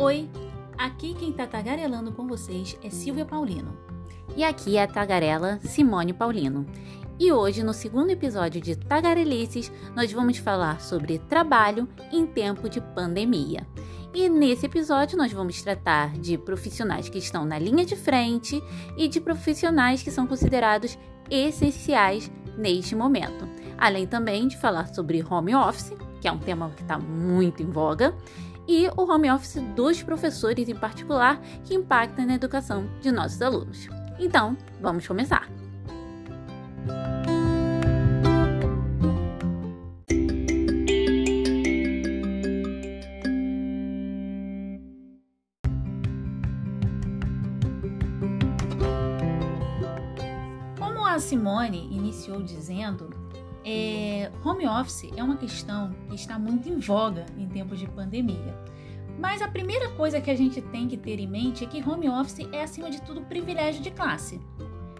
Oi, aqui quem tá tagarelando com vocês é Silvia Paulino. E aqui é a tagarela Simone Paulino. E hoje, no segundo episódio de Tagarelices, nós vamos falar sobre trabalho em tempo de pandemia. E nesse episódio nós vamos tratar de profissionais que estão na linha de frente e de profissionais que são considerados essenciais neste momento. Além também de falar sobre home office, que é um tema que está muito em voga, e o home office dos professores em particular, que impacta na educação de nossos alunos. Então, vamos começar! Como a Simone iniciou dizendo, é, home office é uma questão que está muito em voga em tempos de pandemia. Mas a primeira coisa que a gente tem que ter em mente é que home office é, acima de tudo, privilégio de classe.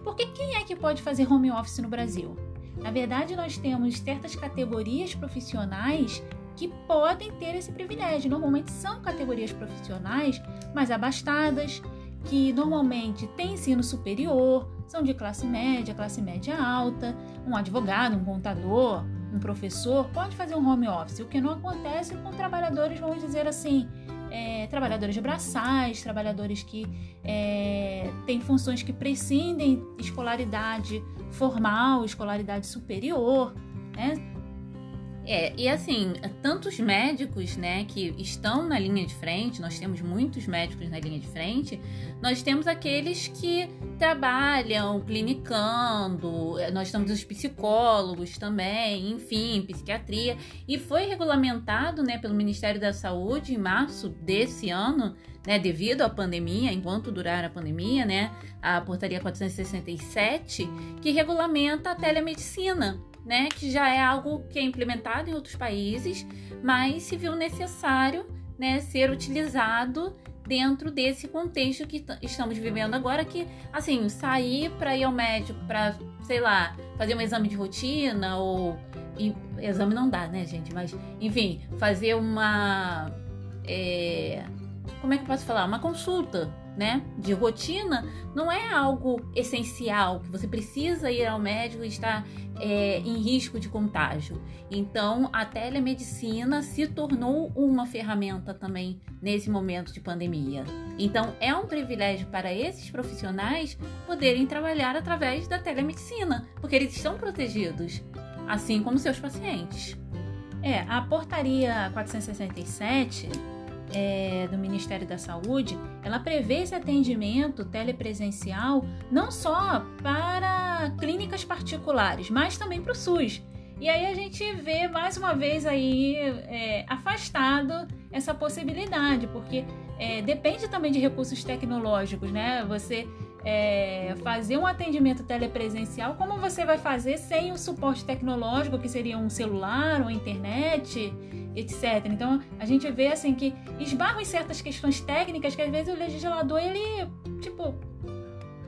Porque quem é que pode fazer home office no Brasil? Na verdade, nós temos certas categorias profissionais que podem ter esse privilégio. Normalmente são categorias profissionais mais abastadas, que normalmente têm ensino superior, são de classe média, classe média alta, um advogado, um contador, um professor pode fazer um home office, o que não acontece com trabalhadores, vamos dizer assim, é, trabalhadores braçais, trabalhadores que é, têm funções que prescindem escolaridade formal, escolaridade superior, né? É, e assim, tantos médicos, né, que estão na linha de frente, nós temos muitos médicos na linha de frente, nós temos aqueles que trabalham clinicando, nós temos os psicólogos também, enfim, psiquiatria, e foi regulamentado, né, pelo Ministério da Saúde em março desse ano, né, devido à pandemia, enquanto durar a pandemia, né, a portaria 467, que regulamenta a telemedicina né, que já é algo que é implementado em outros países, mas se viu necessário né, ser utilizado dentro desse contexto que estamos vivendo agora, que assim, sair para ir ao médico para, sei lá, fazer um exame de rotina ou e, exame não dá, né, gente? Mas enfim, fazer uma é, como é que eu posso falar? Uma consulta, né? De rotina, não é algo essencial, que você precisa ir ao médico e estar é, em risco de contágio. Então, a telemedicina se tornou uma ferramenta também nesse momento de pandemia. Então, é um privilégio para esses profissionais poderem trabalhar através da telemedicina, porque eles estão protegidos, assim como seus pacientes. É, a portaria 467 é, do Ministério da Saúde, ela prevê esse atendimento telepresencial não só para clínicas particulares, mas também para o SUS. E aí a gente vê mais uma vez aí é, afastado essa possibilidade, porque é, depende também de recursos tecnológicos, né? Você é, fazer um atendimento telepresencial, como você vai fazer sem o suporte tecnológico, que seria um celular, uma internet, etc. Então a gente vê assim que esbarram em certas questões técnicas que às vezes o legislador ele tipo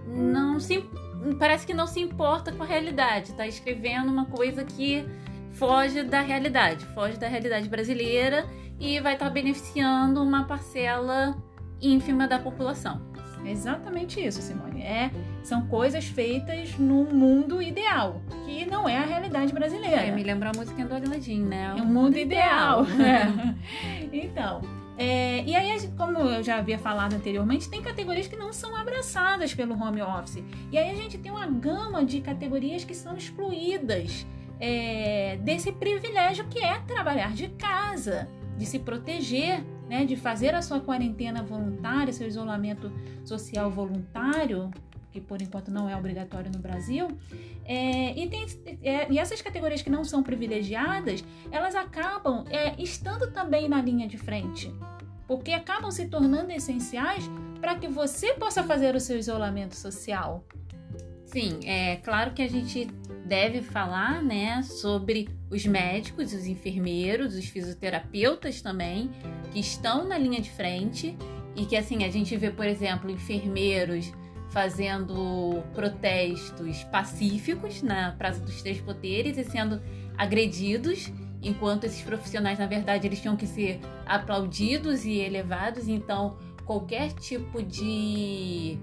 não se parece que não se importa com a realidade, está escrevendo uma coisa que foge da realidade, foge da realidade brasileira e vai estar tá beneficiando uma parcela ínfima da população. Exatamente isso, Simone. É, são coisas feitas num mundo ideal, que não é a realidade brasileira. É, me lembra a música do Aladdin, né? É um mundo ideal. É. Então, é, e aí, como eu já havia falado anteriormente, tem categorias que não são abraçadas pelo home office. E aí a gente tem uma gama de categorias que são excluídas é, desse privilégio que é trabalhar de casa, de se proteger né, de fazer a sua quarentena voluntária, seu isolamento social voluntário, que por enquanto não é obrigatório no Brasil, é, e, tem, é, e, essas categorias que não são privilegiadas, elas acabam é, estando também na linha de frente, porque acabam se tornando essenciais para que você possa fazer o seu isolamento social. Sim, é claro que a gente deve falar, né, sobre os médicos, os enfermeiros, os fisioterapeutas também, que estão na linha de frente e que assim a gente vê, por exemplo, enfermeiros fazendo protestos pacíficos na Praça dos Três Poderes e sendo agredidos enquanto esses profissionais, na verdade, eles tinham que ser aplaudidos e elevados. Então, qualquer tipo de,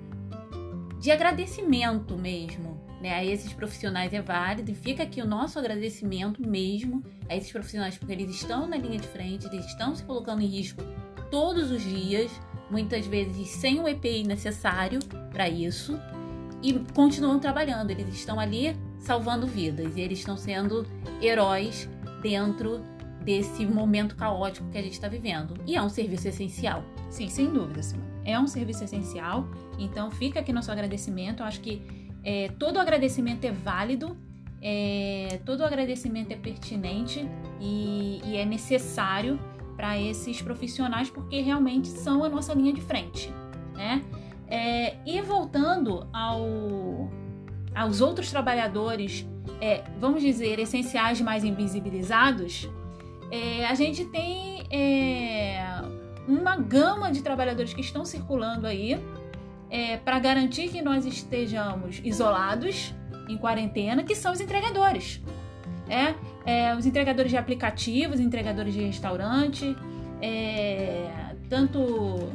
de agradecimento mesmo né, a esses profissionais é válido e fica aqui o nosso agradecimento mesmo a esses profissionais, porque eles estão na linha de frente, eles estão se colocando em risco todos os dias, muitas vezes sem o EPI necessário para isso, e continuam trabalhando. Eles estão ali salvando vidas e eles estão sendo heróis dentro desse momento caótico que a gente está vivendo. E é um serviço essencial. Sim, sem dúvida, Simone. É um serviço essencial. Então fica aqui nosso agradecimento. Eu acho que é, todo agradecimento é válido, é, todo agradecimento é pertinente e, e é necessário para esses profissionais porque realmente são a nossa linha de frente, né? É, e voltando ao, aos outros trabalhadores, é, vamos dizer, essenciais mais invisibilizados, é, a gente tem é, uma gama de trabalhadores que estão circulando aí é, para garantir que nós estejamos isolados, em quarentena, que são os entregadores. É, é os entregadores de aplicativos, entregadores de restaurante, é, tanto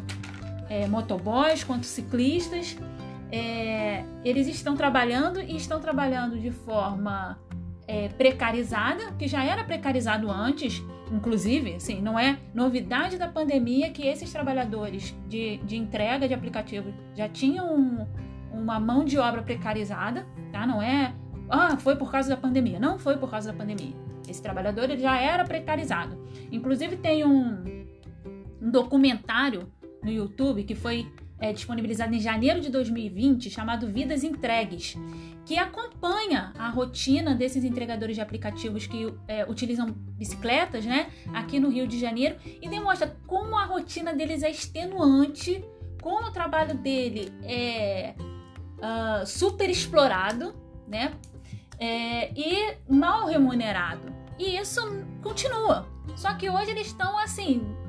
é, motoboys quanto ciclistas, é, eles estão trabalhando e estão trabalhando de forma é, precarizada, que já era precarizado antes, inclusive, assim, não é novidade da pandemia que esses trabalhadores de, de entrega de aplicativo já tinham um, uma mão de obra precarizada, tá? Não é, ah, foi por causa da pandemia. Não foi por causa da pandemia. Esse trabalhador ele já era precarizado. Inclusive tem um, um documentário no YouTube que foi é, disponibilizado em janeiro de 2020 chamado Vidas Entregues que acompanha a rotina desses entregadores de aplicativos que é, utilizam bicicletas, né, aqui no Rio de Janeiro, e demonstra como a rotina deles é extenuante, como o trabalho dele é uh, super explorado, né, é, e mal remunerado. E isso continua. Só que hoje eles estão assim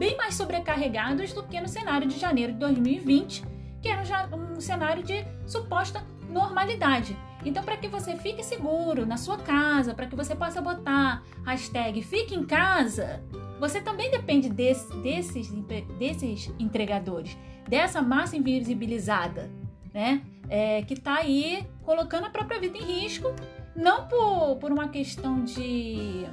bem mais sobrecarregados do que no cenário de janeiro de 2020, que era um, cenário de suposta normalidade. Então, para que você fique seguro na sua casa, para que você possa botar hashtag fique em casa, você também depende desse, desses, desses entregadores, dessa massa invisibilizada, né? É, que está aí colocando a própria vida em risco, não por, por uma questão de,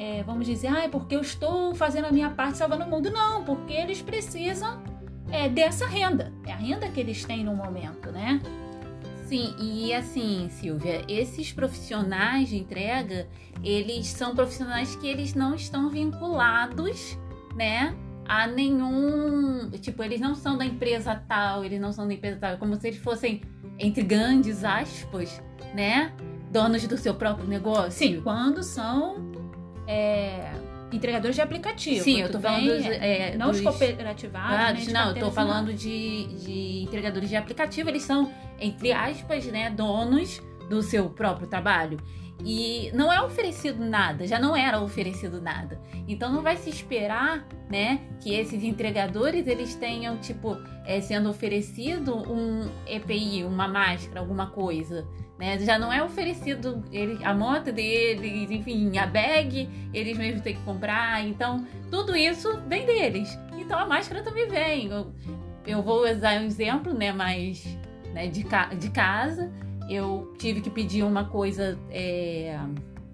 é, vamos dizer, ah, é porque eu estou fazendo a minha parte salvando o mundo. Não, porque eles precisam é, dessa renda. É a renda que eles têm no momento, né? Sim, e assim, Silvia, esses profissionais de entrega, eles são profissionais que eles não estão vinculados, né, a nenhum, tipo, eles não são da empresa tal, eles não são da empresa tal, é como se eles fossem entre grandes aspas, né, donos do seu próprio negócio. Sim, quando são é, entregadores de aplicativo. Sim, eu tô falando dos, é, não dos, cooperativados. Ah, não, eu tô falando de, de entregadores de aplicativo, eles são, entre aspas, né, donos do seu próprio trabalho. E não é oferecido nada, já não era oferecido nada. Então não vai se esperar, né, que esses entregadores eles tenham tipo é, sendo oferecido um EPI, uma máscara, alguma coisa, né? Já não é oferecido ele, a moto deles, enfim, a bag, eles mesmos têm que comprar. Então, tudo isso vem deles. Então, a máscara também vem. Eu, eu vou usar um exemplo, né, mais né, de, ca de casa. Eu tive que pedir uma coisa é,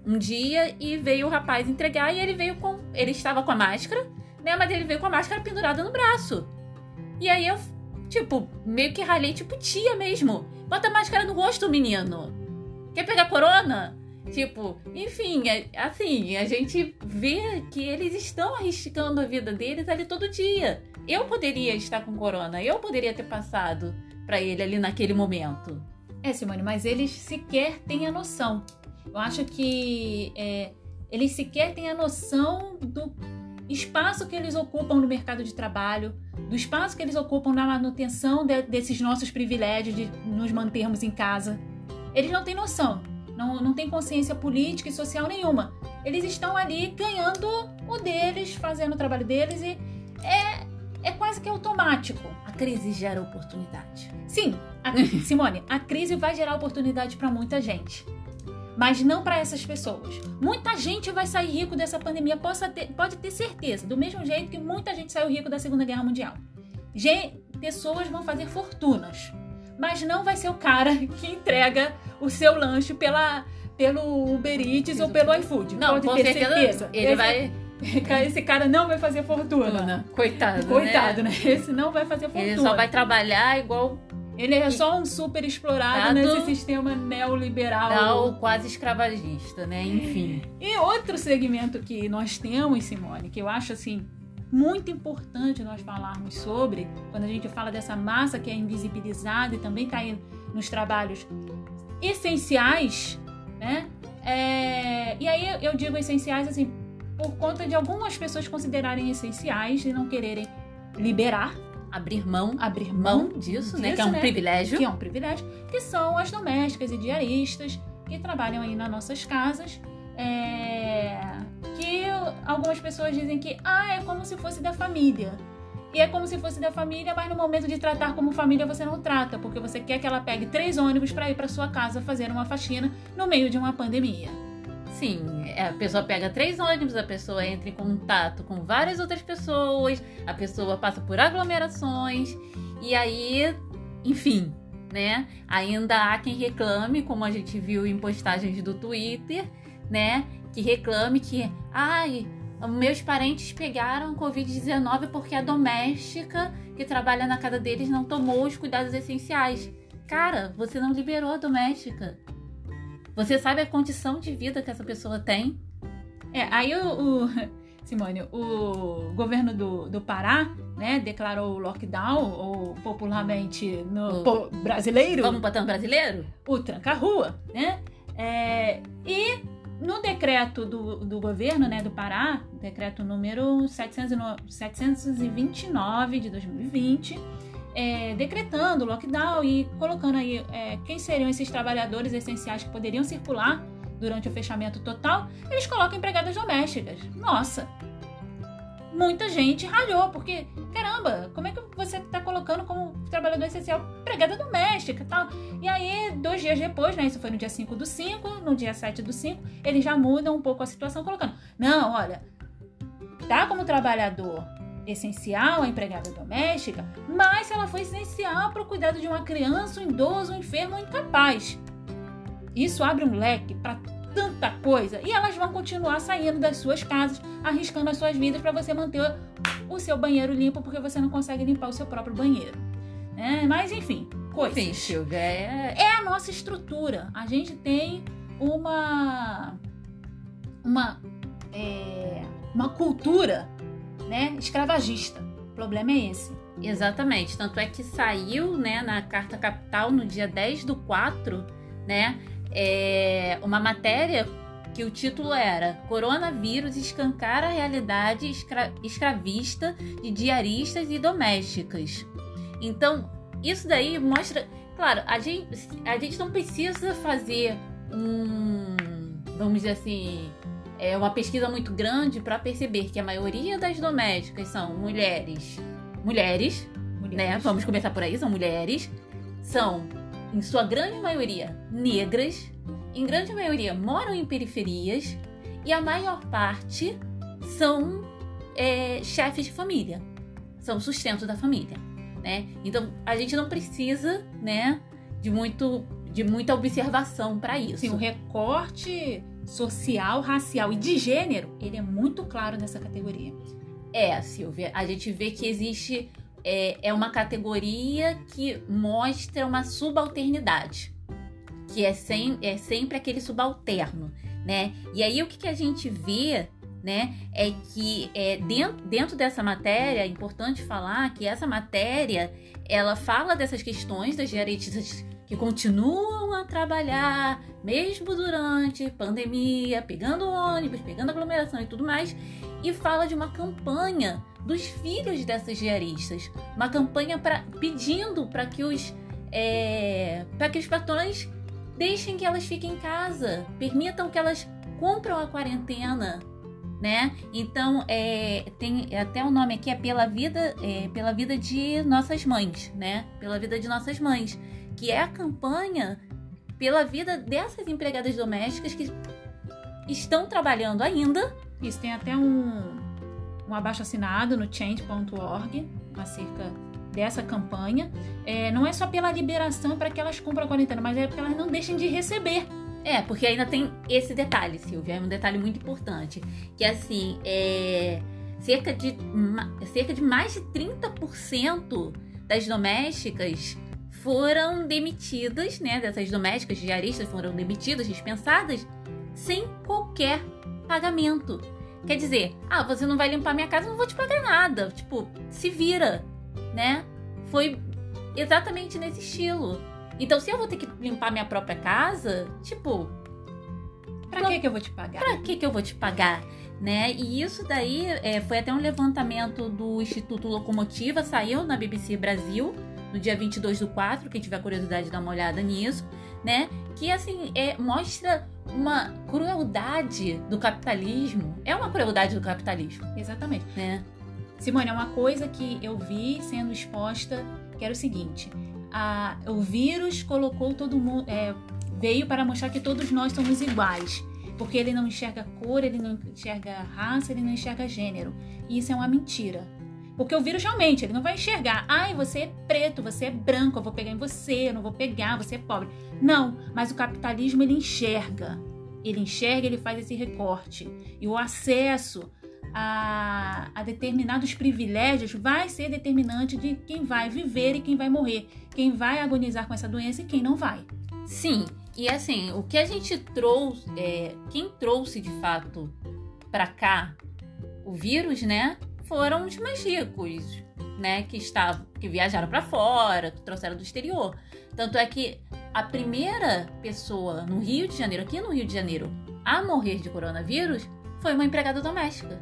um dia e veio o rapaz entregar e ele veio com. Ele estava com a máscara, né? Mas ele veio com a máscara pendurada no braço. E aí eu, tipo, meio que ralei, tipo, tia mesmo. Bota máscara no rosto, menino. Quer pegar corona? Tipo, enfim, é, assim, a gente vê que eles estão arriscando a vida deles ali todo dia. Eu poderia estar com corona, eu poderia ter passado para ele ali naquele momento. É, Simone, mas eles sequer têm a noção. Eu acho que é, eles sequer têm a noção do espaço que eles ocupam no mercado de trabalho, do espaço que eles ocupam na manutenção de, desses nossos privilégios de nos mantermos em casa. Eles não têm noção, não, não têm consciência política e social nenhuma. Eles estão ali ganhando o deles, fazendo o trabalho deles e é, é quase que automático. A crise gera oportunidade. Sim, a, Simone, a crise vai gerar oportunidade para muita gente. Mas não para essas pessoas. Muita gente vai sair rico dessa pandemia, ter, pode ter certeza, do mesmo jeito que muita gente saiu rico da Segunda Guerra Mundial. Gente, pessoas vão fazer fortunas, mas não vai ser o cara que entrega o seu lanche pela, pelo Uber Eats ou pelo iFood. Não, pode ter certeza. Ele esse, vai. Esse cara não vai fazer fortuna. Coitado. Coitado, né? né? Esse não vai fazer fortuna. Ele só vai trabalhar igual ele é só um super explorado nesse sistema neoliberal. quase escravagista, né? Enfim. E outro segmento que nós temos, Simone, que eu acho assim muito importante nós falarmos sobre, quando a gente fala dessa massa que é invisibilizada e também está aí nos trabalhos essenciais, né? É... E aí eu digo essenciais assim, por conta de algumas pessoas considerarem essenciais e não quererem liberar abrir mão, abrir mão disso, disso né? Que é um né? privilégio. Que é um privilégio, que são as domésticas e diaristas que trabalham aí nas nossas casas. É... Que algumas pessoas dizem que ah, é como se fosse da família. E é como se fosse da família, mas no momento de tratar como família você não trata, porque você quer que ela pegue três ônibus para ir para sua casa fazer uma faxina no meio de uma pandemia. Sim, é, a pessoa pega três ônibus, a pessoa entra em contato com várias outras pessoas, a pessoa passa por aglomerações e aí, enfim, né? Ainda há quem reclame, como a gente viu em postagens do Twitter, né? Que reclame que, ai, meus parentes pegaram Covid-19 porque a doméstica que trabalha na casa deles não tomou os cuidados essenciais. Cara, você não liberou a doméstica. Você sabe a condição de vida que essa pessoa tem? É, aí o, o Simone, o governo do, do Pará, né, declarou o lockdown, ou popularmente no o, brasileiro. Vamos botar no brasileiro? O tranca-rua, né? É, e no decreto do, do governo né, do Pará, decreto número 729 de 2020, é, decretando lockdown e colocando aí é, quem seriam esses trabalhadores essenciais que poderiam circular durante o fechamento total, eles colocam empregadas domésticas. Nossa! Muita gente ralhou, porque, caramba, como é que você está colocando como trabalhador essencial empregada doméstica e tal? E aí, dois dias depois, né? Isso foi no dia 5 do 5, no dia 7 do 5, eles já mudam um pouco a situação, colocando: não, olha, tá como trabalhador essencial a empregada doméstica, mas se ela foi essencial para o cuidado de uma criança, um idoso, um enfermo ou incapaz. Isso abre um leque para tanta coisa e elas vão continuar saindo das suas casas, arriscando as suas vidas para você manter o seu banheiro limpo porque você não consegue limpar o seu próprio banheiro. É, mas enfim, coisas. Enfim, é... é a nossa estrutura. A gente tem uma uma é, uma cultura né, escravagista. O problema é esse. Exatamente. Tanto é que saiu, né, na Carta Capital no dia 10 do 4, né, é uma matéria que o título era Coronavírus escancara a realidade escra escravista de diaristas e domésticas. Então, isso daí mostra, claro, a gente, a gente não precisa fazer um, vamos dizer assim, é uma pesquisa muito grande para perceber que a maioria das domésticas são mulheres, mulheres, mulheres, né? Vamos começar por aí, são mulheres, são em sua grande maioria negras, em grande maioria moram em periferias e a maior parte são é, chefes de família, são sustento da família, né? Então a gente não precisa, né, de muito de muita observação para isso. Sim, o recorte social, racial e de gênero, ele é muito claro nessa categoria. É, Silvia, a gente vê que existe é, é uma categoria que mostra uma subalternidade, que é, sem, é sempre aquele subalterno, né? E aí o que, que a gente vê, né, é que é, dentro, dentro dessa matéria, é importante falar que essa matéria, ela fala dessas questões das diaretistas que continuam a trabalhar mesmo durante pandemia, pegando ônibus, pegando aglomeração e tudo mais, e fala de uma campanha dos filhos dessas diaristas, uma campanha pra, pedindo para que os é, para que os patrões deixem que elas fiquem em casa, permitam que elas cumpram a quarentena, né? Então é, tem até o nome aqui é pela vida é, pela vida de nossas mães, né? Pela vida de nossas mães que é a campanha pela vida dessas empregadas domésticas que estão trabalhando ainda. Isso tem até um, um abaixo assinado no change.org acerca dessa campanha. É, não é só pela liberação para que elas cumpram a quarentena, mas é porque elas não deixem de receber. É, porque ainda tem esse detalhe, Silvia, é um detalhe muito importante. Que assim, é, cerca, de, cerca de mais de 30% das domésticas foram demitidas, né? Dessas domésticas diaristas foram demitidas, dispensadas, sem qualquer pagamento. Quer dizer, ah, você não vai limpar minha casa, não vou te pagar nada. Tipo, se vira, né? Foi exatamente nesse estilo. Então, se eu vou ter que limpar minha própria casa, tipo. Pra que, que eu vou te pagar? Pra que, que eu vou te pagar? Né? E isso daí é, foi até um levantamento do Instituto Locomotiva, saiu na BBC Brasil, no dia 22 do 4, quem tiver curiosidade dá uma olhada nisso, né? Que assim, é, mostra uma crueldade do capitalismo. É uma crueldade do capitalismo. Exatamente. Né? Simone, é uma coisa que eu vi sendo exposta, que era o seguinte: a, o vírus colocou todo mundo. É, veio para mostrar que todos nós somos iguais. Porque ele não enxerga cor, ele não enxerga raça, ele não enxerga gênero. E isso é uma mentira. Porque o vírus realmente, ele não vai enxergar. Ai, você é preto, você é branco, eu vou pegar em você, eu não vou pegar, você é pobre. Não, mas o capitalismo ele enxerga. Ele enxerga, ele faz esse recorte. E o acesso a, a, determinados privilégios vai ser determinante de quem vai viver e quem vai morrer, quem vai agonizar com essa doença e quem não vai. Sim, e assim, o que a gente trouxe, é, quem trouxe de fato para cá o vírus, né, foram os mais ricos, né, que estavam, que viajaram para fora, que trouxeram do exterior. Tanto é que a primeira pessoa no Rio de Janeiro, aqui no Rio de Janeiro, a morrer de coronavírus foi uma empregada doméstica.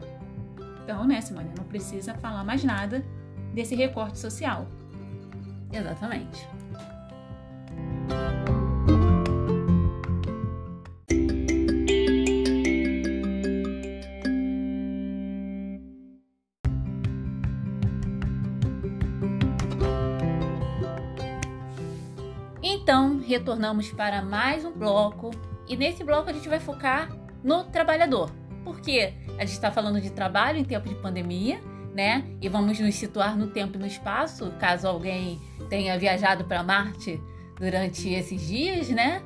Então, né, Simone, não precisa falar mais nada desse recorte social. Exatamente. Retornamos para mais um bloco e nesse bloco a gente vai focar no trabalhador. Porque a gente está falando de trabalho em tempo de pandemia, né? E vamos nos situar no tempo e no espaço, caso alguém tenha viajado para Marte durante esses dias, né?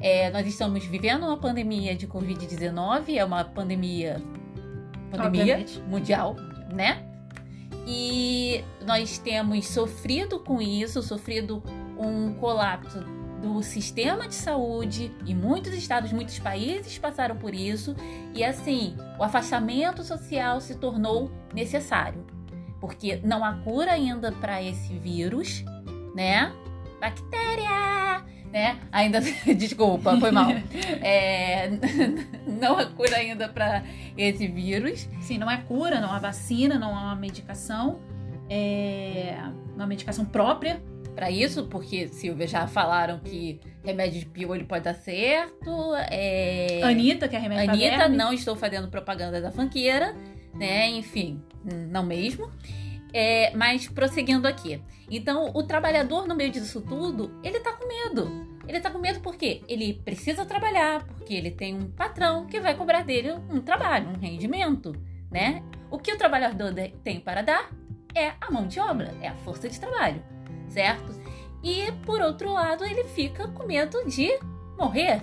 É, nós estamos vivendo uma pandemia de Covid-19, é uma pandemia, pandemia mundial, né? E nós temos sofrido com isso, sofrido um colapso do sistema de saúde e muitos estados, muitos países passaram por isso e assim o afastamento social se tornou necessário porque não há cura ainda para esse vírus, né? Bactéria, né? Ainda desculpa, foi mal. É, não há cura ainda para esse vírus. Sim, não é cura, não há vacina, não há uma medicação, é uma medicação própria para isso, porque Silvia já falaram que remédio de pio ele pode dar certo. É... Anitta, que é remédio Anitta, não estou fazendo propaganda da fanqueira, né? Enfim, não mesmo. É, mas prosseguindo aqui. Então, o trabalhador no meio disso tudo, ele tá com medo. Ele tá com medo porque ele precisa trabalhar, porque ele tem um patrão que vai cobrar dele um trabalho, um rendimento, né? O que o trabalhador tem para dar é a mão de obra, é a força de trabalho certo? E por outro lado, ele fica com medo de morrer.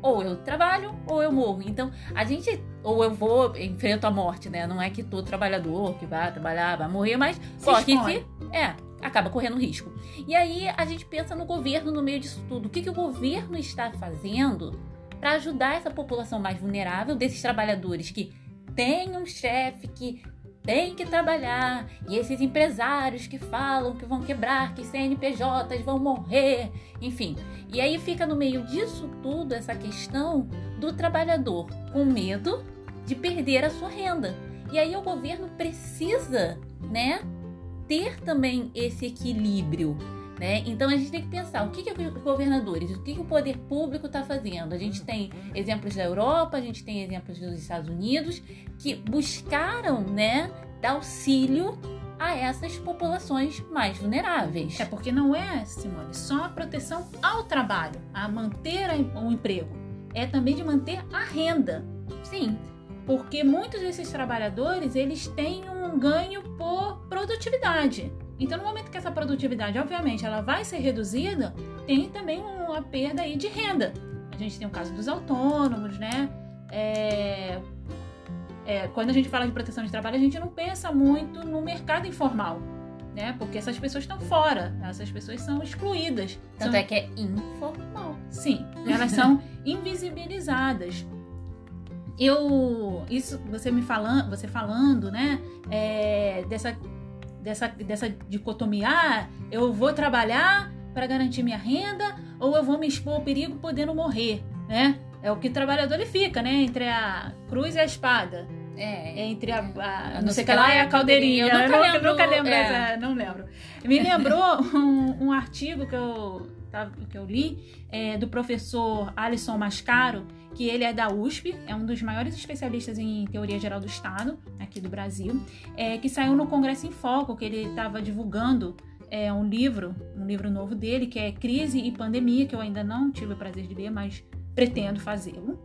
Ou eu trabalho ou eu morro. Então, a gente ou eu vou enfrento a morte, né? Não é que todo trabalhador que vai trabalhar vai morrer, mas Se corre que é, acaba correndo risco. E aí a gente pensa no governo no meio disso tudo. O que, que o governo está fazendo para ajudar essa população mais vulnerável desses trabalhadores que tem um chefe que tem que trabalhar. E esses empresários que falam que vão quebrar, que CNPJs vão morrer, enfim. E aí fica no meio disso tudo essa questão do trabalhador com medo de perder a sua renda. E aí o governo precisa, né, ter também esse equilíbrio né? Então a gente tem que pensar o que, que os governadores, o que, que o poder público está fazendo. A gente tem exemplos da Europa, a gente tem exemplos dos Estados Unidos que buscaram né, dar auxílio a essas populações mais vulneráveis. É porque não é, Simone, só a proteção ao trabalho, a manter o emprego. É também de manter a renda. Sim. Porque muitos desses trabalhadores, eles têm um ganho por produtividade. Então, no momento que essa produtividade, obviamente, ela vai ser reduzida, tem também uma perda aí de renda. A gente tem o caso dos autônomos, né? É, é, quando a gente fala de proteção de trabalho, a gente não pensa muito no mercado informal, né? Porque essas pessoas estão fora, essas pessoas são excluídas. Tanto são... é que é informal. Sim, elas são invisibilizadas. Eu, isso, você me falando, você falando, né? É, dessa, dessa, dessa dicotomia, ah, eu vou trabalhar para garantir minha renda ou eu vou me expor ao perigo podendo morrer, né? É o que o trabalhador ele fica, né? Entre a cruz e a espada. É. Entre a. a não sei o que lá é a caldeirinha. Eu nunca, eu lembro, nunca lembro é. essa. Não lembro. Me lembrou um, um artigo que eu, tá, que eu li é, do professor Alisson Mascaro, que ele é da USP, é um dos maiores especialistas em teoria geral do Estado, aqui do Brasil, é, que saiu no Congresso em Foco, que ele estava divulgando é, um livro, um livro novo dele, que é Crise e Pandemia, que eu ainda não tive o prazer de ler, mas pretendo fazê-lo.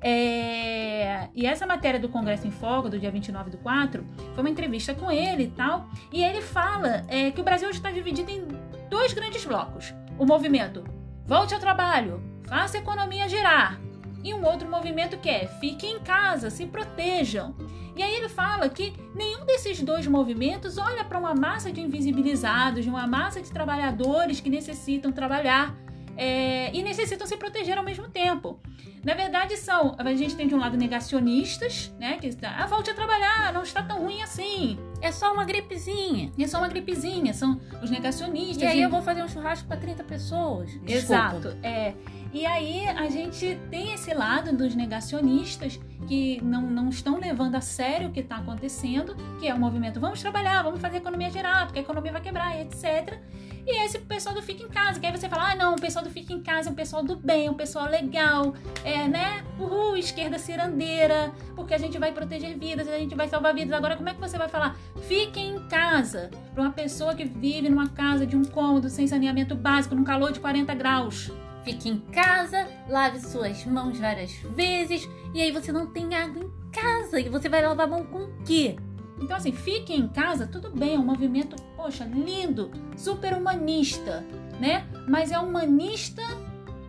É... E essa matéria do Congresso em Fogo, do dia 29 do 4, foi uma entrevista com ele e tal. E ele fala é, que o Brasil está dividido em dois grandes blocos: o movimento Volte ao Trabalho, Faça a Economia Girar. E um outro movimento que é Fiquem em Casa, se protejam. E aí ele fala que nenhum desses dois movimentos olha para uma massa de invisibilizados, de uma massa de trabalhadores que necessitam trabalhar é, e necessitam se proteger ao mesmo tempo. Na verdade, são. A gente tem de um lado negacionistas, né? Que está, ah, volte a trabalhar, não está tão ruim assim. É só uma gripezinha. É só uma gripezinha, são os negacionistas. E aí e... eu vou fazer um churrasco para 30 pessoas. Desculpa. Exato. É. E aí a gente tem esse lado dos negacionistas que não, não estão levando a sério o que está acontecendo, que é o movimento vamos trabalhar, vamos fazer economia gerar, porque a economia vai quebrar, etc. E esse pessoal do Fica em Casa, que aí você fala, ah, não, o pessoal do Fica em Casa é um pessoal do bem, um pessoal legal, é, né? Uhul, esquerda cirandeira, porque a gente vai proteger vidas, a gente vai salvar vidas. Agora, como é que você vai falar, fiquem em casa, para uma pessoa que vive numa casa de um cômodo, sem saneamento básico, num calor de 40 graus? Fique em casa, lave suas mãos várias vezes, e aí você não tem água em casa, e você vai lavar a mão com o quê? Então, assim, fiquem em casa, tudo bem, é um movimento, poxa, lindo, super humanista, né? Mas é humanista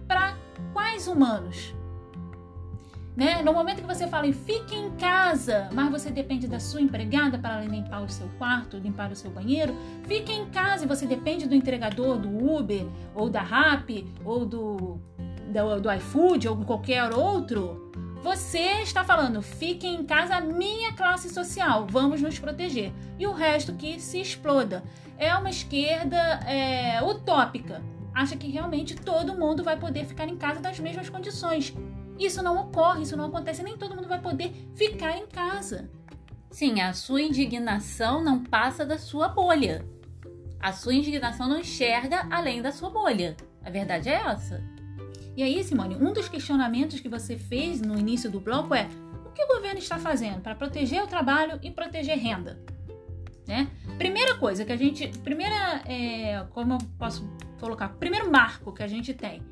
para quais humanos? Né? No momento que você fala em fique em casa, mas você depende da sua empregada para limpar o seu quarto, limpar o seu banheiro, fique em casa e você depende do entregador, do Uber, ou da Rappi, ou do, do, do iFood, ou qualquer outro, você está falando, fiquem em casa, minha classe social, vamos nos proteger. E o resto que se exploda. É uma esquerda é, utópica. Acha que realmente todo mundo vai poder ficar em casa das mesmas condições. Isso não ocorre, isso não acontece, nem todo mundo vai poder ficar em casa. Sim, a sua indignação não passa da sua bolha. A sua indignação não enxerga além da sua bolha. A verdade é essa. E aí, Simone, um dos questionamentos que você fez no início do bloco é: o que o governo está fazendo para proteger o trabalho e proteger renda? Né? Primeira coisa que a gente. Primeira. É, como eu posso colocar? Primeiro marco que a gente tem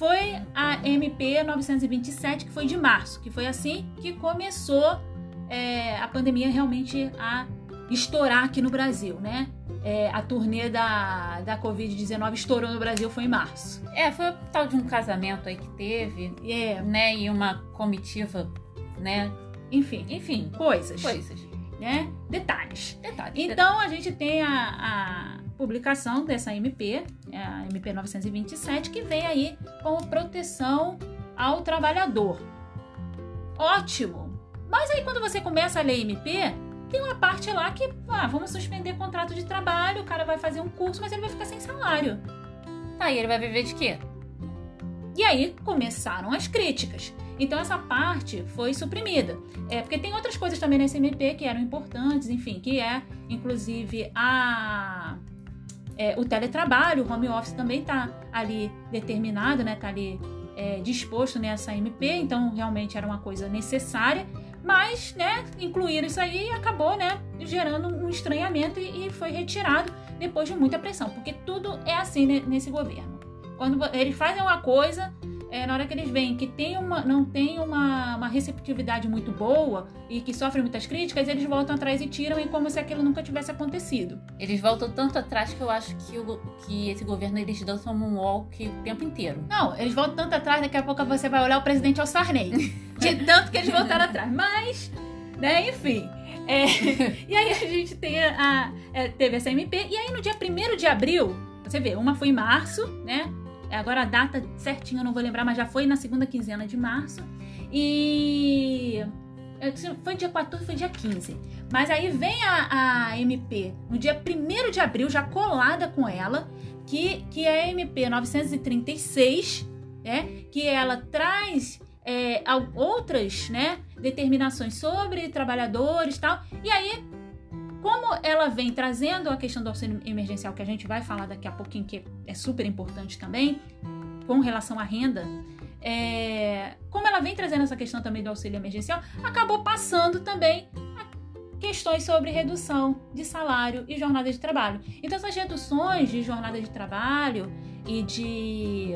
foi a MP 927, que foi de março, que foi assim que começou é, a pandemia realmente a estourar aqui no Brasil, né? É, a turnê da, da Covid-19 estourou no Brasil foi em março. É, foi o tal de um casamento aí que teve, é. né? E uma comitiva, né? Enfim, enfim, coisas. Coisas. Né? Detalhes. Detalhes. Então detalhes. a gente tem a, a publicação dessa MP, a MP 927, que vem aí como proteção ao trabalhador. Ótimo! Mas aí quando você começa a ler MP, tem uma parte lá que, ah, vamos suspender contrato de trabalho, o cara vai fazer um curso, mas ele vai ficar sem salário. Tá, e ele vai viver de quê? E aí começaram as críticas. Então essa parte foi suprimida. É porque tem outras coisas também nesse MP que eram importantes, enfim, que é inclusive a é, o teletrabalho, o home office também está ali determinado, né? Tá ali é, disposto nessa MP, então realmente era uma coisa necessária Mas, né, incluíram isso aí e acabou, né, gerando um estranhamento e, e foi retirado depois de muita pressão, porque tudo é assim né, nesse governo. Quando eles fazem uma coisa, é, na hora que eles veem que tem uma, não tem uma, uma receptividade muito boa e que sofrem muitas críticas, eles voltam atrás e tiram e como se aquilo nunca tivesse acontecido. Eles voltam tanto atrás que eu acho que, o, que esse governo eles dançam moonwalk o tempo inteiro. Não, eles voltam tanto atrás, daqui a pouco você vai olhar o presidente ao Sarney. de tanto que eles voltaram atrás. Mas, né, enfim. É, e aí a gente tem a, a, é, teve essa MP, e aí no dia 1 de abril, você vê, uma foi em março, né? Agora a data certinha eu não vou lembrar, mas já foi na segunda quinzena de março. E. É, foi dia 14, foi dia 15. Mas aí vem a, a MP no dia 1 de abril, já colada com ela, que, que é a MP 936, né? Que ela traz é, outras né, determinações sobre trabalhadores e tal. E aí como ela vem trazendo a questão do auxílio emergencial, que a gente vai falar daqui a pouquinho, que é super importante também, com relação à renda, é, como ela vem trazendo essa questão também do auxílio emergencial, acabou passando também questões sobre redução de salário e jornada de trabalho. Então, essas reduções de jornada de trabalho e de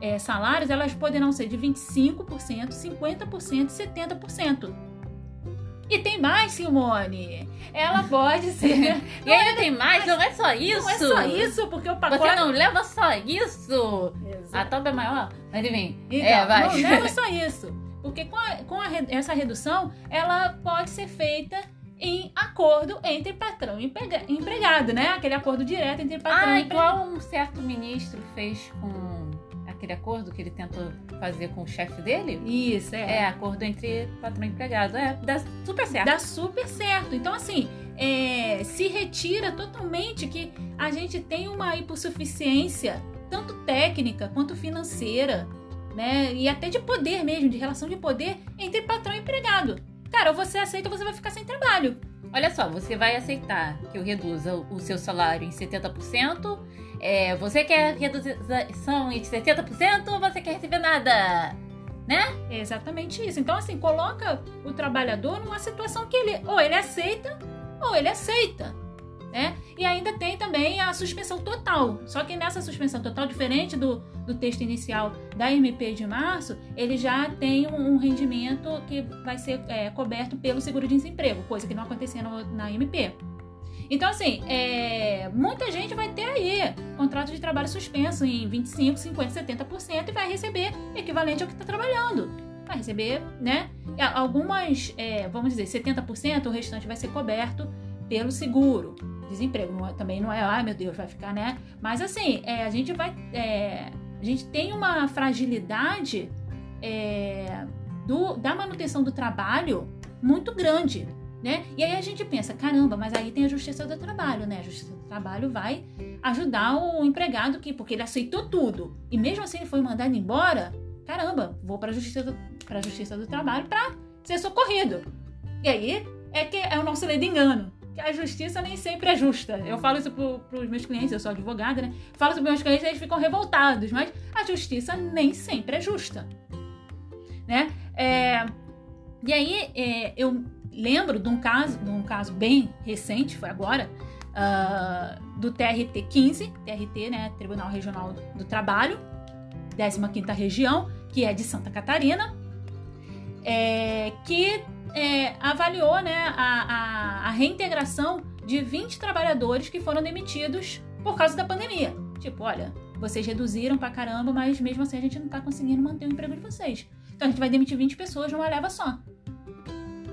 é, salários, elas poderão ser de 25%, 50% e 70%. E tem mais, Simone. Ela pode ser. e ainda tem mais, não é só isso. Não é só isso, porque o pacote. Você não leva só isso. Exato. A top é maior. Mas enfim. Então, é, vai. Não leva só isso. Porque com, a, com a, essa redução, ela pode ser feita em acordo entre patrão e empregado, né? Aquele acordo direto entre patrão ah, e empregado. igual um certo ministro fez com aquele acordo que ele tenta fazer com o chefe dele? Isso, é. É, acordo entre patrão e empregado. É, dá super certo. Dá super certo. Então, assim, é, se retira totalmente que a gente tem uma hipossuficiência, tanto técnica quanto financeira, né? E até de poder mesmo, de relação de poder entre patrão e empregado. Cara, ou você aceita ou você vai ficar sem trabalho. Olha só, você vai aceitar que eu reduza o seu salário em 70%. É, você quer redução em 70% ou você quer receber nada? Né? É exatamente isso. Então, assim, coloca o trabalhador numa situação que ele ou ele aceita ou ele aceita né? E ainda tem também a suspensão total. Só que nessa suspensão total, diferente do, do texto inicial da MP de março, ele já tem um, um rendimento que vai ser é, coberto pelo seguro-desemprego, coisa que não acontecia no, na MP. Então, assim, é, muita gente vai ter aí contrato de trabalho suspenso em 25, 50, 70% e vai receber equivalente ao que está trabalhando. Vai receber, né? Algumas, é, vamos dizer, 70%, o restante vai ser coberto pelo seguro desemprego. Não é, também não é, ai meu Deus, vai ficar, né? Mas assim, é, a gente vai. É, a gente tem uma fragilidade é, do, da manutenção do trabalho muito grande. Né? E aí a gente pensa, caramba, mas aí tem a justiça do trabalho, né? A justiça do trabalho vai ajudar o empregado que, porque ele aceitou tudo e mesmo assim ele foi mandado embora, caramba, vou para a justiça para justiça do trabalho para ser socorrido. E aí é que é o nosso lei de engano a justiça nem sempre é justa. Eu falo isso para os meus clientes, eu sou advogada, né? Falo isso para meus clientes eles ficam revoltados, mas a justiça nem sempre é justa, né? É, e aí é, eu lembro de um caso, de um caso bem recente, foi agora, uh, do TRT 15, TRT, né? Tribunal Regional do Trabalho, 15ª região, que é de Santa Catarina, é, que é, avaliou né, a, a, a, reintegração de 20 trabalhadores que foram demitidos por causa da pandemia. Tipo, olha, vocês reduziram pra caramba, mas mesmo assim a gente não tá conseguindo manter o emprego de vocês. Então a gente vai demitir 20 pessoas numa leva só.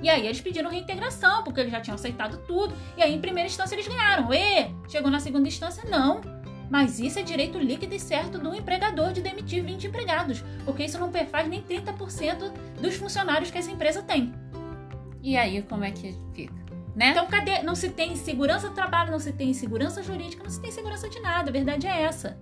E aí eles pediram reintegração, porque eles já tinham aceitado tudo. E aí, em primeira instância, eles ganharam. E chegou na segunda instância, não. Mas isso é direito líquido e certo do empregador de demitir 20 empregados, porque isso não perfaz nem 30% dos funcionários que essa empresa tem. E aí, como é que fica? Né? Então, cadê? Não se tem segurança do trabalho, não se tem segurança jurídica, não se tem segurança de nada. A verdade é essa.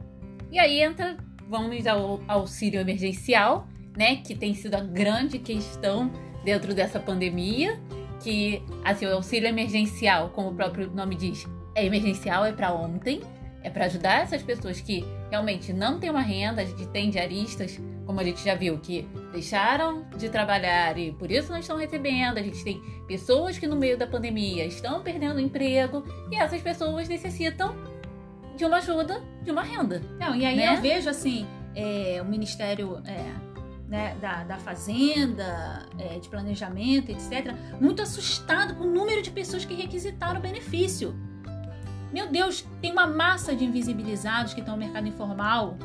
E aí entra, vamos ao auxílio emergencial, né? Que tem sido a grande questão dentro dessa pandemia. Que, assim, o auxílio emergencial, como o próprio nome diz, é emergencial, é para ontem. É para ajudar essas pessoas que realmente não têm uma renda. A gente tem diaristas, como a gente já viu, que deixaram de trabalhar e por isso não estão recebendo. A gente tem pessoas que no meio da pandemia estão perdendo emprego e essas pessoas necessitam de uma ajuda, de uma renda. Não, e aí né? eu vejo assim, é, o Ministério é, né, da, da Fazenda, é, de Planejamento, etc., muito assustado com o número de pessoas que requisitaram o benefício. Meu Deus, tem uma massa de invisibilizados que estão no mercado informal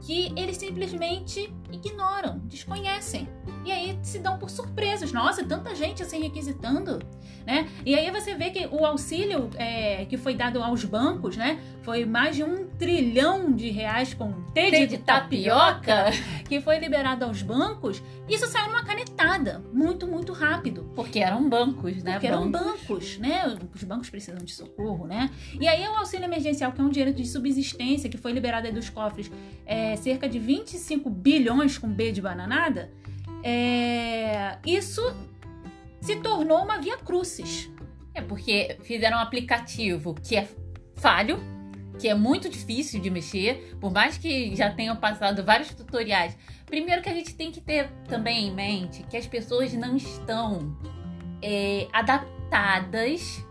que eles simplesmente ignoram, desconhecem. E aí se dão por surpresas. Nossa, tanta gente assim requisitando, né? E aí você vê que o auxílio é, que foi dado aos bancos, né? Foi mais de um trilhão de reais com T de, de tapioca que foi liberado aos bancos. Isso saiu numa canetada, muito, muito rápido. Porque eram bancos, né? Porque eram bancos, né? Os bancos precisam de socorro, né? E aí o auxílio emergencial, que é um dinheiro de subsistência que foi liberado aí dos cofres, é, cerca de 25 bilhões com B de bananada, é, isso se tornou uma via crucis. É porque fizeram um aplicativo que é falho, que é muito difícil de mexer, por mais que já tenham passado vários tutoriais. Primeiro que a gente tem que ter também em mente que as pessoas não estão é, adaptadas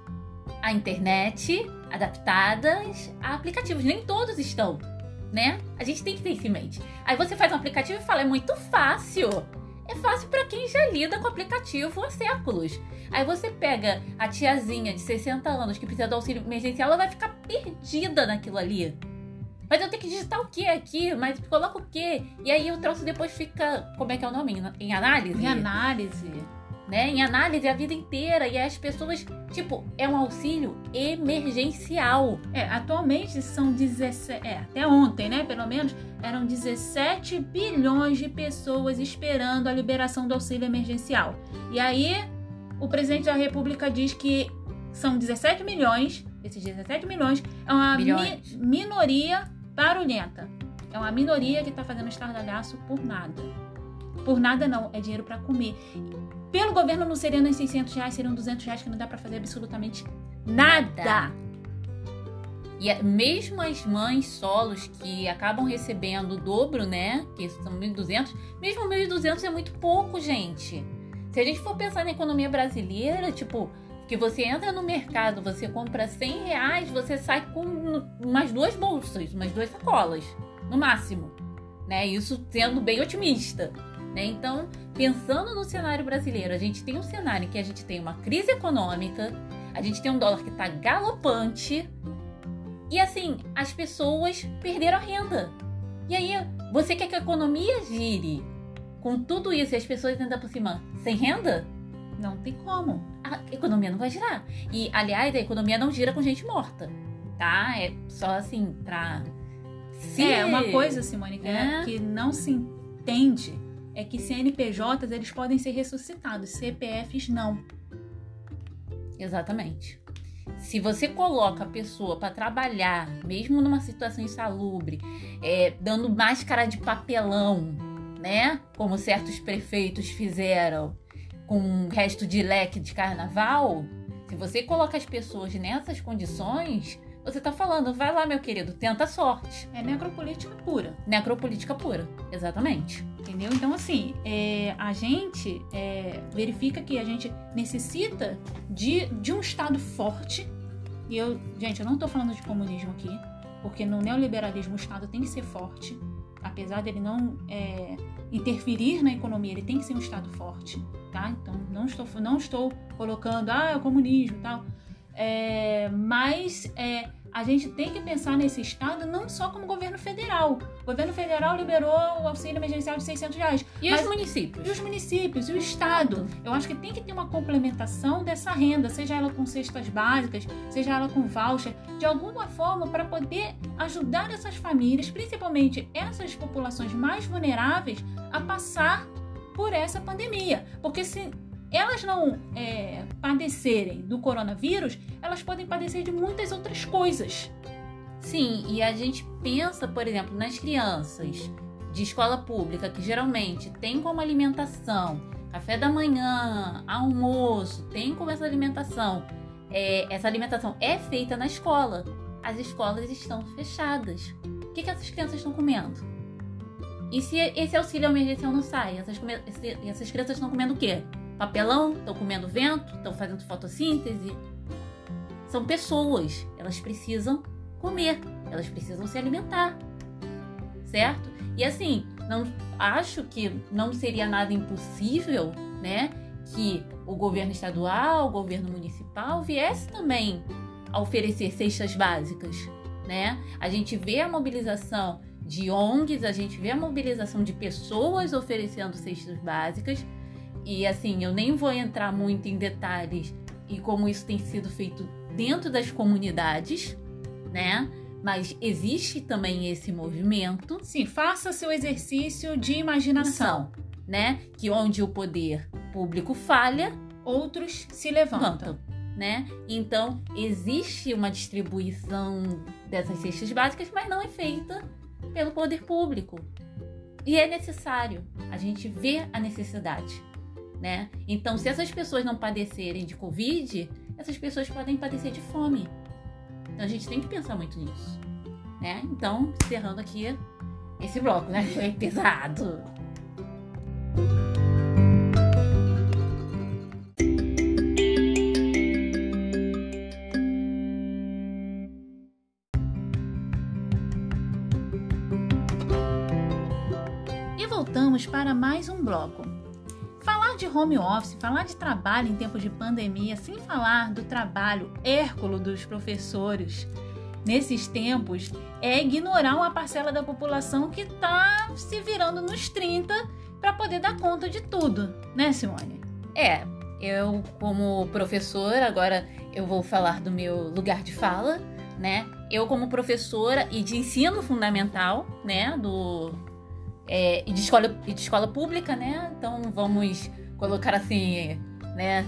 à internet, adaptadas a aplicativos. Nem todos estão, né? A gente tem que ter isso em mente. Aí você faz um aplicativo e fala, é muito fácil. É fácil para quem já lida com o aplicativo há séculos. Aí você pega a tiazinha de 60 anos que precisa do auxílio emergencial, ela vai ficar perdida naquilo ali. Mas eu tenho que digitar o que aqui? Mas coloca o que? E aí o troço depois fica. Como é que é o nome? Em análise? Em análise. Né? Em análise a vida inteira. E as pessoas. Tipo, é um auxílio emergencial. É, atualmente são 17. É, até ontem, né? Pelo menos, eram 17 bilhões de pessoas esperando a liberação do auxílio emergencial. E aí, o presidente da República diz que são 17 milhões. Esses 17 milhões é uma mi minoria barulhenta. É uma minoria que está fazendo estardalhaço por nada. Por nada não, é dinheiro para comer. Pelo governo não seriam nem 600 reais, seriam 200 reais que não dá para fazer absolutamente nada. nada. E é, mesmo as mães solos que acabam recebendo o dobro, né? Que são 1.200, mesmo 1.200 é muito pouco, gente. Se a gente for pensar na economia brasileira, tipo, que você entra no mercado, você compra 100 reais, você sai com umas duas bolsas, umas duas sacolas, no máximo. Né? Isso sendo bem otimista. Né? Então, pensando no cenário brasileiro, a gente tem um cenário em que a gente tem uma crise econômica, a gente tem um dólar que está galopante, e assim, as pessoas perderam a renda. E aí, você quer que a economia gire com tudo isso e as pessoas ainda por cima sem renda? Não tem como. A economia não vai girar. E, aliás, a economia não gira com gente morta, tá? É só assim, pra. Se... É, uma coisa, Simone, que, é. que não se entende é que CNPJs eles podem ser ressuscitados, CPFs não. Exatamente. Se você coloca a pessoa para trabalhar, mesmo numa situação insalubre, é, dando máscara de papelão, né? Como certos prefeitos fizeram, com um resto de leque de carnaval, se você coloca as pessoas nessas condições, você tá falando, vai lá, meu querido, tenta a sorte. É necropolítica pura. Necropolítica pura, exatamente. Entendeu? Então, assim, é, a gente é, verifica que a gente necessita de, de um Estado forte. E eu, gente, eu não tô falando de comunismo aqui, porque no neoliberalismo o Estado tem que ser forte. Apesar dele não é, interferir na economia, ele tem que ser um Estado forte tá? Então não estou, não estou colocando, ah, é o comunismo tal. É, mas é, a gente tem que pensar nesse estado não só como governo federal. O governo federal liberou o auxílio emergencial de 600 reais. E os municípios? E os municípios, e o estado. Eu acho que tem que ter uma complementação dessa renda, seja ela com cestas básicas, seja ela com voucher, de alguma forma para poder ajudar essas famílias, principalmente essas populações mais vulneráveis, a passar por essa pandemia. Porque se elas não é, padecerem do coronavírus, elas podem padecer de muitas outras coisas. Sim, e a gente pensa, por exemplo, nas crianças de escola pública, que geralmente tem como alimentação café da manhã, almoço, tem como essa alimentação. É, essa alimentação é feita na escola. As escolas estão fechadas. O que, que essas crianças estão comendo? E se esse auxílio emergencial não sai? Essas, essas crianças estão comendo o quê? Papelão? Estão comendo vento? Estão fazendo fotossíntese? São pessoas. Elas precisam comer. Elas precisam se alimentar. Certo? E assim, não acho que não seria nada impossível, né? Que o governo estadual, o governo municipal viesse também a oferecer cestas básicas, né? A gente vê a mobilização de ONGs, a gente vê a mobilização de pessoas oferecendo cestas básicas. E assim, eu nem vou entrar muito em detalhes e como isso tem sido feito dentro das comunidades, né? Mas existe também esse movimento. Sim, faça seu exercício de imaginação, né? Que onde o poder público falha, outros se levantam. Né? Então, existe uma distribuição dessas cestas básicas, mas não é feita pelo poder público. E é necessário, a gente vê a necessidade, né? Então, se essas pessoas não padecerem de Covid, essas pessoas podem padecer de fome. Então, a gente tem que pensar muito nisso, né? Então, encerrando aqui esse bloco, né? Foi pesado. voltamos para mais um bloco. Falar de home office, falar de trabalho em tempos de pandemia, sem falar do trabalho hérculo dos professores nesses tempos, é ignorar uma parcela da população que está se virando nos 30 para poder dar conta de tudo, né, Simone? É, eu como professora, agora eu vou falar do meu lugar de fala, né? Eu como professora e de ensino fundamental, né, do é, e, de escola, e de escola pública, né? Então vamos colocar assim, né?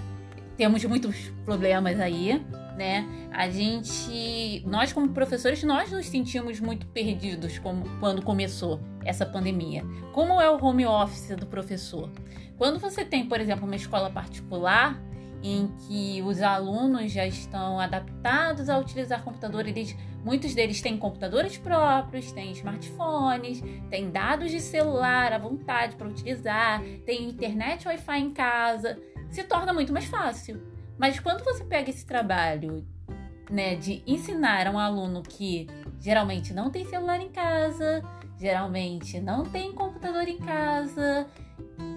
Temos muitos problemas aí, né? A gente, nós como professores, nós nos sentimos muito perdidos como, quando começou essa pandemia. Como é o home office do professor? Quando você tem, por exemplo, uma escola particular, em que os alunos já estão adaptados a utilizar computador, eles, muitos deles têm computadores próprios, têm smartphones, têm dados de celular à vontade para utilizar, tem internet Wi-Fi em casa, se torna muito mais fácil. Mas quando você pega esse trabalho né, de ensinar a um aluno que geralmente não tem celular em casa, geralmente não tem computador em casa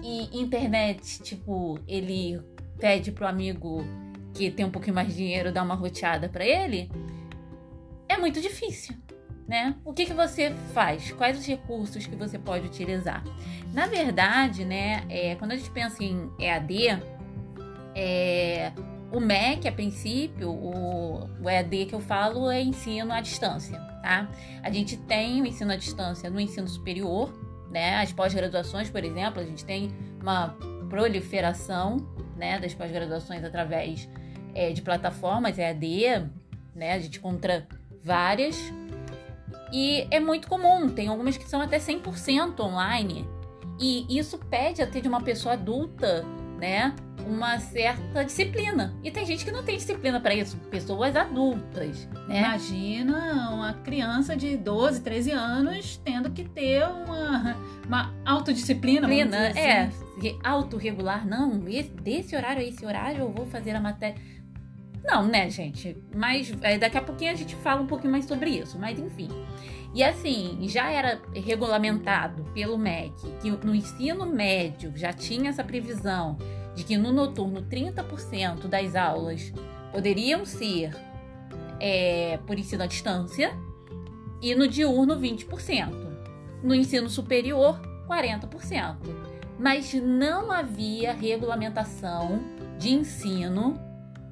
e internet, tipo, ele pede pro amigo que tem um pouquinho mais de dinheiro dar uma roteada para ele, é muito difícil, né? O que, que você faz? Quais os recursos que você pode utilizar? Na verdade, né, é, quando a gente pensa em EAD, é, o MEC, a princípio, o, o EAD que eu falo é ensino à distância, tá? A gente tem o ensino à distância no ensino superior, né? As pós-graduações, por exemplo, a gente tem uma proliferação né, das pós-graduações através é, de plataformas EAD, né, a gente encontra várias. E é muito comum, tem algumas que são até 100% online. E isso pede até de uma pessoa adulta, né, uma certa disciplina. E tem gente que não tem disciplina para isso, pessoas adultas. Né? Imagina uma criança de 12, 13 anos tendo que ter uma, uma autodisciplina. Disciplina, assim. é. Autorregular, não, desse horário a esse horário eu vou fazer a matéria. Não, né, gente? Mas é, daqui a pouquinho a gente fala um pouquinho mais sobre isso. Mas enfim. E assim, já era regulamentado pelo MEC que no ensino médio já tinha essa previsão de que no noturno 30% das aulas poderiam ser é, por ensino à distância e no diurno 20%. No ensino superior, 40%. Mas não havia regulamentação de ensino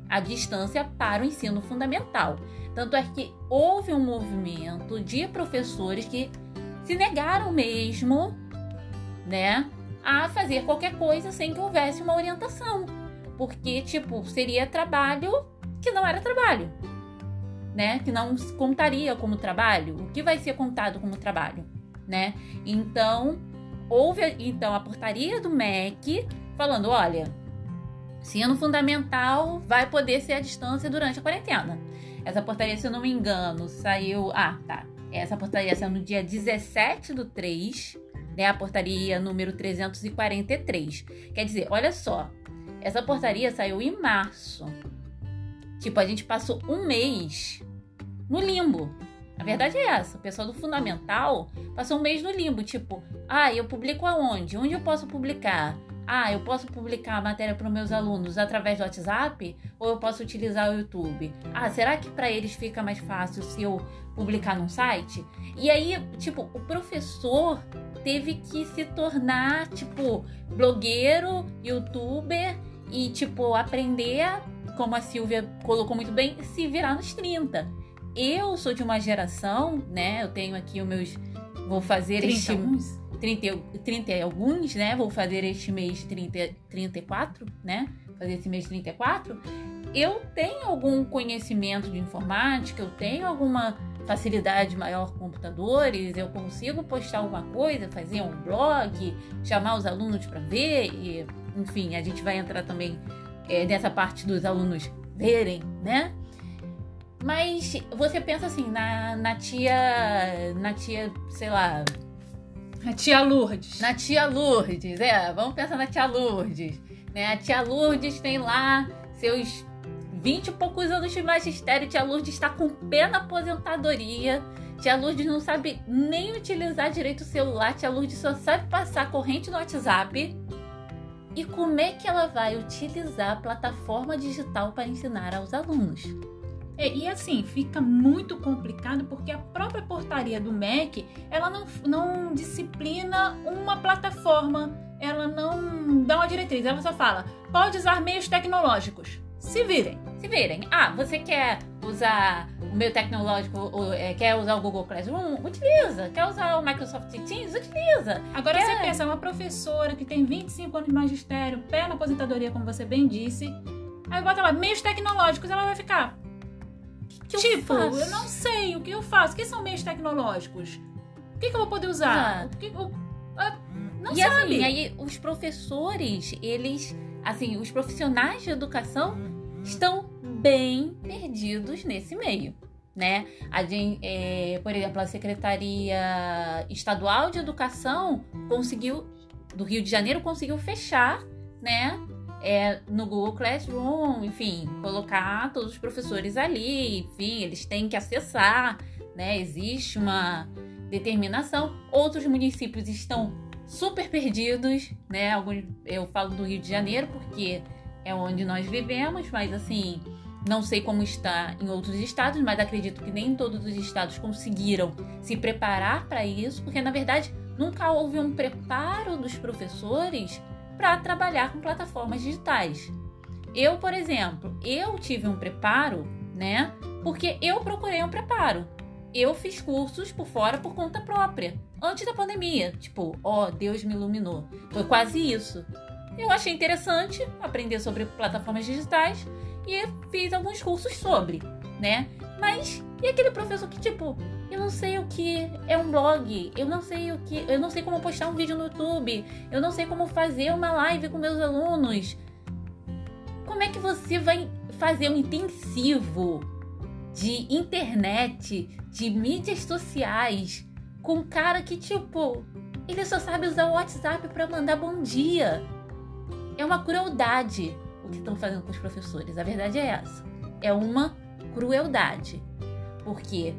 à distância para o ensino fundamental. Tanto é que houve um movimento de professores que se negaram mesmo, né, a fazer qualquer coisa sem que houvesse uma orientação. Porque, tipo, seria trabalho que não era trabalho, né? Que não contaria como trabalho. O que vai ser contado como trabalho, né? Então, houve então a portaria do MEC falando, olha, ensino fundamental vai poder ser à distância durante a quarentena. Essa portaria, se eu não me engano, saiu. Ah, tá. Essa portaria saiu no dia 17 do 3 né? A portaria número 343. Quer dizer, olha só, essa portaria saiu em março. Tipo, a gente passou um mês no limbo. A verdade é essa. O pessoal do fundamental passou um mês no limbo. Tipo, ah, eu publico aonde? Onde eu posso publicar? Ah, eu posso publicar a matéria para os meus alunos através do WhatsApp ou eu posso utilizar o YouTube? Ah, será que para eles fica mais fácil se eu publicar num site? E aí, tipo, o professor teve que se tornar, tipo, blogueiro, youtuber e, tipo, aprender, como a Silvia colocou muito bem, se virar nos 30. Eu sou de uma geração, né? Eu tenho aqui os meus. Vou fazer 30 este. 30, 30 e alguns, né? Vou fazer este mês 30, 34, né? Fazer esse mês 34. Eu tenho algum conhecimento de informática, eu tenho alguma facilidade maior com computadores, eu consigo postar alguma coisa, fazer um blog, chamar os alunos para ver, e, enfim, a gente vai entrar também é, nessa parte dos alunos verem, né? Mas você pensa assim, na, na tia. Na tia, sei lá. A tia Lourdes. Na tia Lourdes, é, vamos pensar na tia Lourdes. Né? A tia Lourdes tem lá seus 20 e poucos anos de magistério. Tia Lourdes está com pé na aposentadoria. Tia Lourdes não sabe nem utilizar direito o celular. Tia Lourdes só sabe passar corrente no WhatsApp. E como é que ela vai utilizar a plataforma digital para ensinar aos alunos? É, e assim, fica muito complicado porque a própria portaria do MEC, ela não, não disciplina uma plataforma, ela não dá uma diretriz, ela só fala, pode usar meios tecnológicos. Se virem. Se virem. Ah, você quer usar o meio tecnológico, ou, é, quer usar o Google Classroom? Utiliza. Quer usar o Microsoft Teams? Utiliza. Agora quer... você pensa, uma professora que tem 25 anos de magistério, pé na aposentadoria, como você bem disse, aí bota lá, meios tecnológicos, ela vai ficar, que eu tipo, faço? eu não sei o que eu faço. O que são meios tecnológicos? O que, que eu vou poder usar? Exato. O que eu- ah, não e sabe. assim, aí os professores, eles, assim, os profissionais de educação estão bem perdidos nesse meio, né? A gente, é, por exemplo, a Secretaria Estadual de Educação conseguiu, do Rio de Janeiro, conseguiu fechar, né? É, no Google Classroom, enfim, colocar todos os professores ali, enfim, eles têm que acessar, né? Existe uma determinação. Outros municípios estão super perdidos, né? Alguns, eu falo do Rio de Janeiro porque é onde nós vivemos, mas assim, não sei como está em outros estados, mas acredito que nem todos os estados conseguiram se preparar para isso, porque na verdade nunca houve um preparo dos professores para trabalhar com plataformas digitais. Eu, por exemplo, eu tive um preparo, né? Porque eu procurei um preparo. Eu fiz cursos por fora por conta própria, antes da pandemia. Tipo, ó, Deus me iluminou. Foi quase isso. Eu achei interessante aprender sobre plataformas digitais e fiz alguns cursos sobre, né? Mas e aquele professor que tipo, eu não sei o que é um blog, eu não sei o que, eu não sei como postar um vídeo no YouTube, eu não sei como fazer uma live com meus alunos. Como é que você vai fazer um intensivo de internet, de mídias sociais com um cara que tipo, ele só sabe usar o WhatsApp para mandar bom dia? É uma crueldade o que estão fazendo com os professores. A verdade é essa. É uma crueldade. Porque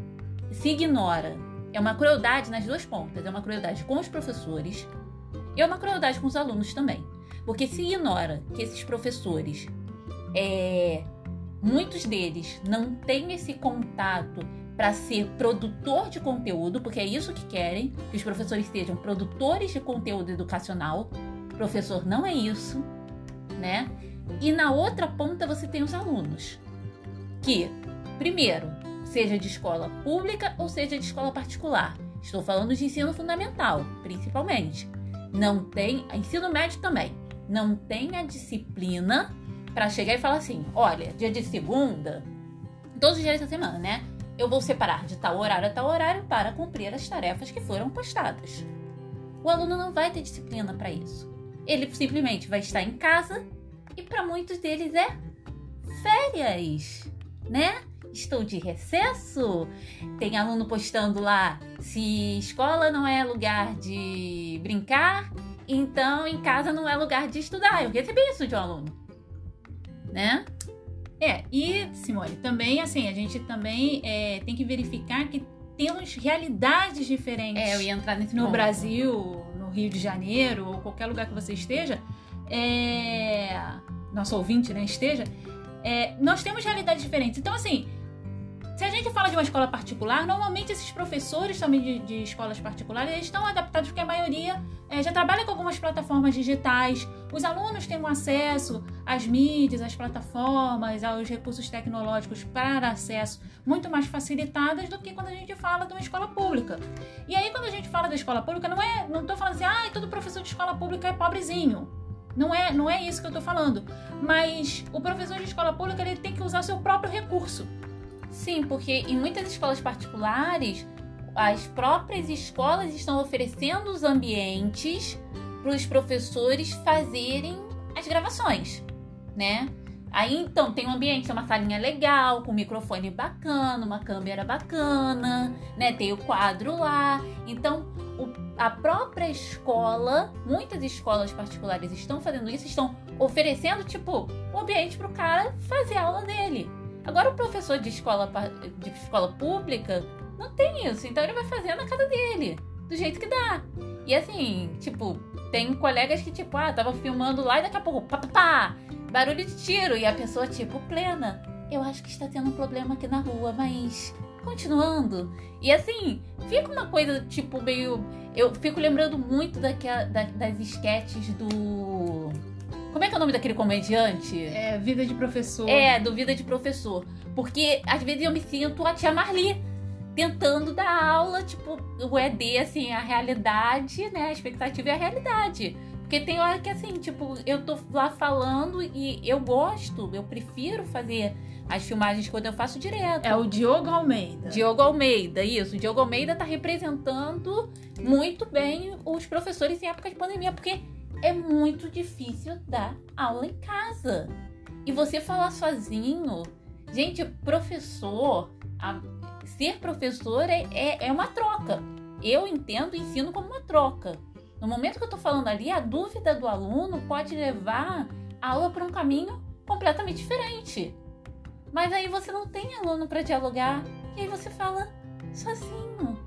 se ignora. É uma crueldade nas duas pontas. É uma crueldade com os professores e é uma crueldade com os alunos também. Porque se ignora que esses professores, é, muitos deles não têm esse contato para ser produtor de conteúdo, porque é isso que querem, que os professores sejam produtores de conteúdo educacional. Professor não é isso, né? E na outra ponta você tem os alunos, que, primeiro, seja de escola pública ou seja de escola particular. Estou falando de ensino fundamental, principalmente. Não tem, ensino médio também. Não tem a disciplina para chegar e falar assim: olha, dia de segunda, todos os dias da semana, né? Eu vou separar de tal horário a tal horário para cumprir as tarefas que foram postadas. O aluno não vai ter disciplina para isso. Ele simplesmente vai estar em casa e para muitos deles é férias, né? Estou de recesso? Tem aluno postando lá: se escola não é lugar de brincar, então em casa não é lugar de estudar. Eu recebi isso de um aluno, né? É, e Simone, também assim, a gente também é, tem que verificar que temos realidades diferentes. É, eu ia entrar nesse no ponto. Brasil, no Rio de Janeiro, ou qualquer lugar que você esteja, é, nosso ouvinte, né, esteja, é, nós temos realidades diferentes. Então, assim, se a gente fala de uma escola particular, normalmente esses professores também de, de escolas particulares eles estão adaptados porque a maioria é, já trabalha com algumas plataformas digitais. Os alunos têm um acesso às mídias, às plataformas, aos recursos tecnológicos para acesso muito mais facilitadas do que quando a gente fala de uma escola pública. E aí, quando a gente fala da escola pública, não é, não estou falando assim, ah, todo professor de escola pública é pobrezinho. Não é, não é isso que eu estou falando. Mas o professor de escola pública ele tem que usar o seu próprio recurso. Sim, porque em muitas escolas particulares, as próprias escolas estão oferecendo os ambientes para os professores fazerem as gravações, né? Aí então tem um ambiente, uma salinha legal, com um microfone bacana, uma câmera bacana, né? Tem o quadro lá. Então o, a própria escola, muitas escolas particulares estão fazendo isso, estão oferecendo tipo o ambiente para o cara fazer a aula dele. Agora o professor de escola de escola pública não tem isso, então ele vai fazer na casa dele, do jeito que dá. E assim, tipo, tem colegas que tipo, ah, tava filmando lá e daqui a pouco, pá, pá, pá barulho de tiro e a pessoa tipo plena. Eu acho que está tendo um problema aqui na rua, mas continuando. E assim, fica uma coisa tipo meio. Eu fico lembrando muito daquela, da, das esquetes do. Como é que é o nome daquele comediante? É, Vida de Professor. É, do Vida de Professor. Porque às vezes eu me sinto a tia Marli tentando dar aula, tipo, o ED, assim, a realidade, né? A expectativa é a realidade. Porque tem hora que assim, tipo, eu tô lá falando e eu gosto, eu prefiro fazer as filmagens quando eu faço direto. É o Diogo Almeida. Diogo Almeida, isso. O Diogo Almeida tá representando muito bem os professores em época de pandemia, porque é muito difícil dar aula em casa. E você falar sozinho. Gente, professor, a, ser professor é, é, é uma troca. Eu entendo ensino como uma troca. No momento que eu estou falando ali, a dúvida do aluno pode levar a aula para um caminho completamente diferente. Mas aí você não tem aluno para dialogar e aí você fala sozinho.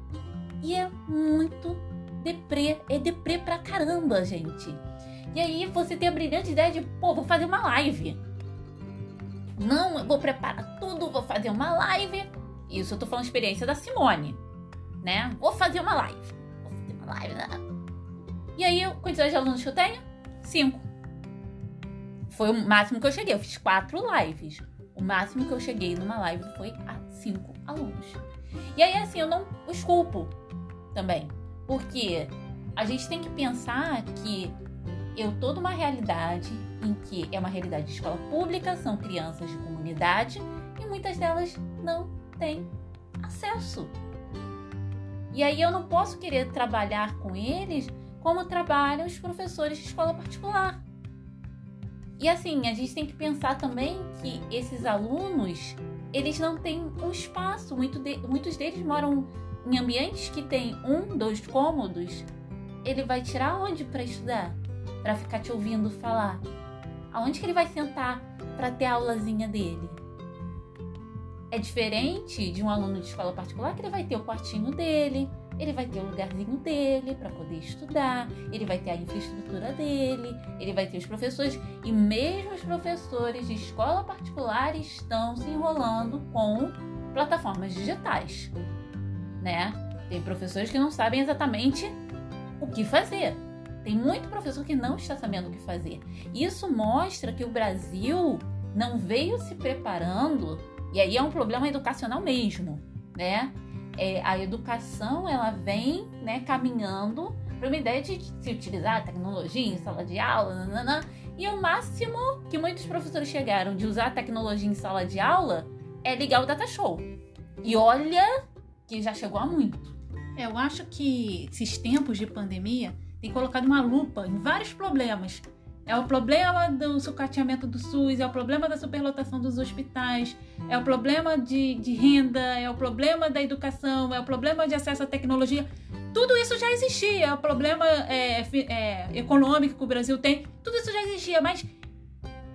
E é muito deprê, é deprê pra caramba, gente. E aí você tem a brilhante ideia de, pô, vou fazer uma live. Não, eu vou preparar tudo, vou fazer uma live. Isso eu tô falando experiência da Simone, né? Vou fazer uma live. Vou fazer uma live, né? E aí, quantidade de alunos que eu tenho? Cinco. Foi o máximo que eu cheguei. Eu fiz quatro lives. O máximo que eu cheguei numa live foi a cinco alunos. E aí, assim, eu não os culpo também. Porque a gente tem que pensar que eu tô numa realidade em que é uma realidade de escola pública, são crianças de comunidade e muitas delas não têm acesso. E aí eu não posso querer trabalhar com eles como trabalham os professores de escola particular. E assim, a gente tem que pensar também que esses alunos, eles não têm um espaço, muito de, muitos deles moram em ambientes que tem um, dois cômodos. Ele vai tirar onde para estudar? Para ficar te ouvindo falar? Aonde que ele vai sentar para ter a aulazinha dele? É diferente de um aluno de escola particular que ele vai ter o quartinho dele, ele vai ter o lugarzinho dele para poder estudar, ele vai ter a infraestrutura dele, ele vai ter os professores e mesmo os professores de escola particular estão se enrolando com plataformas digitais, né? Tem professores que não sabem exatamente o que fazer. Tem muito professor que não está sabendo o que fazer. Isso mostra que o Brasil não veio se preparando, e aí é um problema educacional mesmo, né? é, a educação ela vem né, caminhando para uma ideia de se utilizar tecnologia em sala de aula, nanana, e o máximo que muitos professores chegaram de usar tecnologia em sala de aula é ligar o data show. E olha que já chegou a muito. É, eu acho que esses tempos de pandemia têm colocado uma lupa em vários problemas É o problema do sucateamento do SUS, é o problema da superlotação dos hospitais, é o problema de, de renda, é o problema da educação, é o problema de acesso à tecnologia. Tudo isso já existia. É o problema é, é, econômico que o Brasil tem, tudo isso já existia. Mas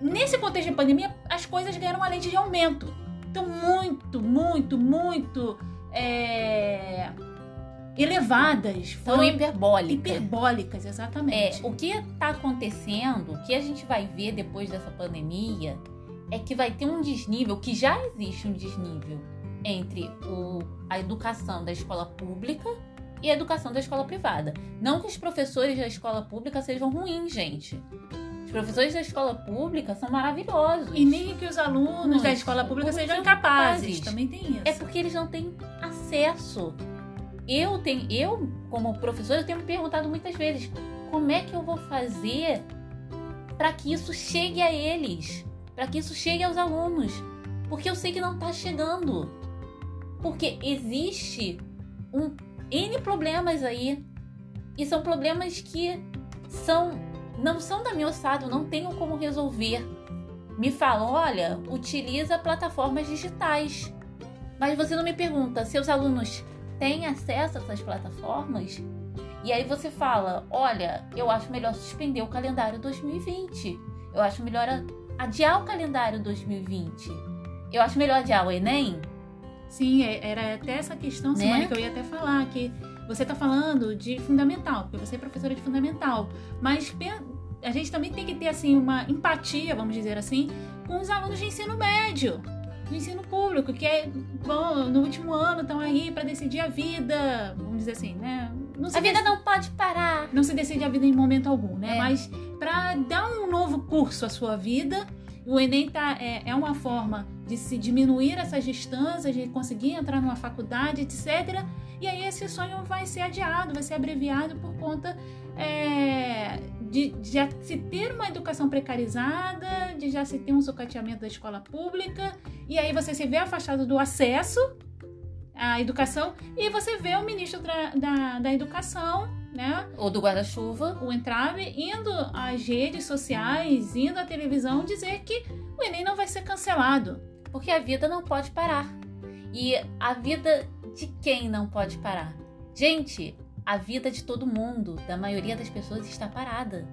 nesse contexto de pandemia, as coisas ganharam uma lente de aumento. Então, muito, muito, muito. É elevadas. Foram hiperbólicas. Hiperbólicas, exatamente. É, o que está acontecendo, o que a gente vai ver depois dessa pandemia, é que vai ter um desnível, que já existe um desnível entre o, a educação da escola pública e a educação da escola privada. Não que os professores da escola pública sejam ruins, gente. Os professores da escola pública são maravilhosos. E nem que os alunos da escola pública sejam incapazes. Também tem isso. É porque eles não têm acesso eu tenho, eu como professor, eu tenho me perguntado muitas vezes como é que eu vou fazer para que isso chegue a eles, para que isso chegue aos alunos, porque eu sei que não está chegando, porque existe um n problemas aí e são problemas que são não são da minha ossada, não tenho como resolver. Me falam, olha, utiliza plataformas digitais. Mas você não me pergunta, seus alunos tem acesso a essas plataformas. E aí você fala: olha, eu acho melhor suspender o calendário 2020. Eu acho melhor adiar o calendário 2020. Eu acho melhor adiar o Enem. Sim, é, era até essa questão, Simone, né? que eu ia até falar, que você está falando de fundamental, porque você é professora de fundamental. Mas a gente também tem que ter assim uma empatia, vamos dizer assim, com os alunos de ensino médio no ensino público, que é, bom, no último ano estão aí para decidir a vida, vamos dizer assim, né? a vida não pode parar. Não se decide a vida em momento algum, né? É. Mas para dar um novo curso à sua vida, o Enem tá, é, é uma forma de se diminuir essas distâncias, de conseguir entrar numa faculdade, etc. E aí esse sonho vai ser adiado, vai ser abreviado por conta é, de, de já se ter uma educação precarizada, já se ter um sucateamento da escola pública, e aí você se vê afastado do acesso à educação, e você vê o ministro da, da, da Educação, né? Ou do guarda-chuva. O entrave, indo às redes sociais, indo à televisão, dizer que o Enem não vai ser cancelado. Porque a vida não pode parar. E a vida de quem não pode parar? Gente, a vida de todo mundo, da maioria das pessoas, está parada.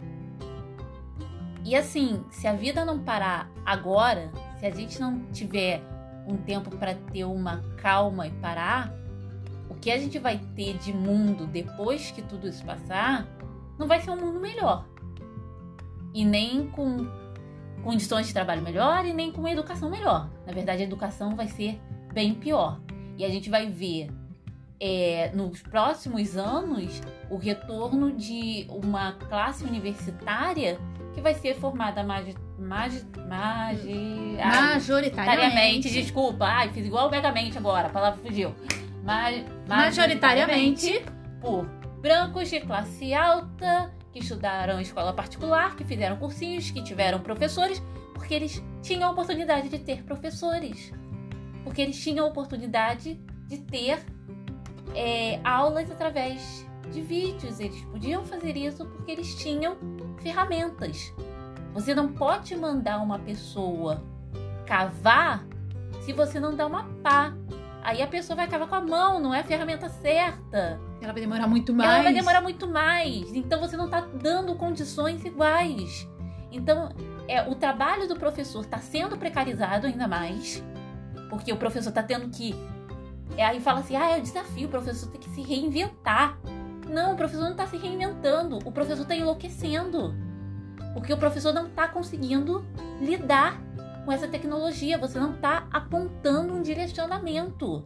E assim, se a vida não parar agora, se a gente não tiver um tempo para ter uma calma e parar, o que a gente vai ter de mundo depois que tudo isso passar, não vai ser um mundo melhor. E nem com condições de trabalho melhor e nem com educação melhor. Na verdade, a educação vai ser bem pior. E a gente vai ver é, nos próximos anos o retorno de uma classe universitária que vai ser formada mais, mais, mais, majoritariamente. Desculpa, ai, fiz igual o Megamente agora, a palavra fugiu. Mas, majoritariamente por brancos de classe alta que estudaram em escola particular, que fizeram cursinhos, que tiveram professores, porque eles tinham a oportunidade de ter professores. Porque eles tinham a oportunidade de ter é, aulas através de vídeos. Eles podiam fazer isso porque eles tinham ferramentas. Você não pode mandar uma pessoa cavar se você não dá uma pá. Aí a pessoa vai cavar com a mão, não é a ferramenta certa. Ela vai demorar muito mais. Ela vai demorar muito mais. Então você não está dando condições iguais. Então, é, o trabalho do professor está sendo precarizado ainda mais, porque o professor está tendo que e aí fala assim: ah, é o desafio, o professor tem que se reinventar. Não, o professor não está se reinventando, o professor está enlouquecendo. Porque o professor não está conseguindo lidar com essa tecnologia, você não está apontando um direcionamento.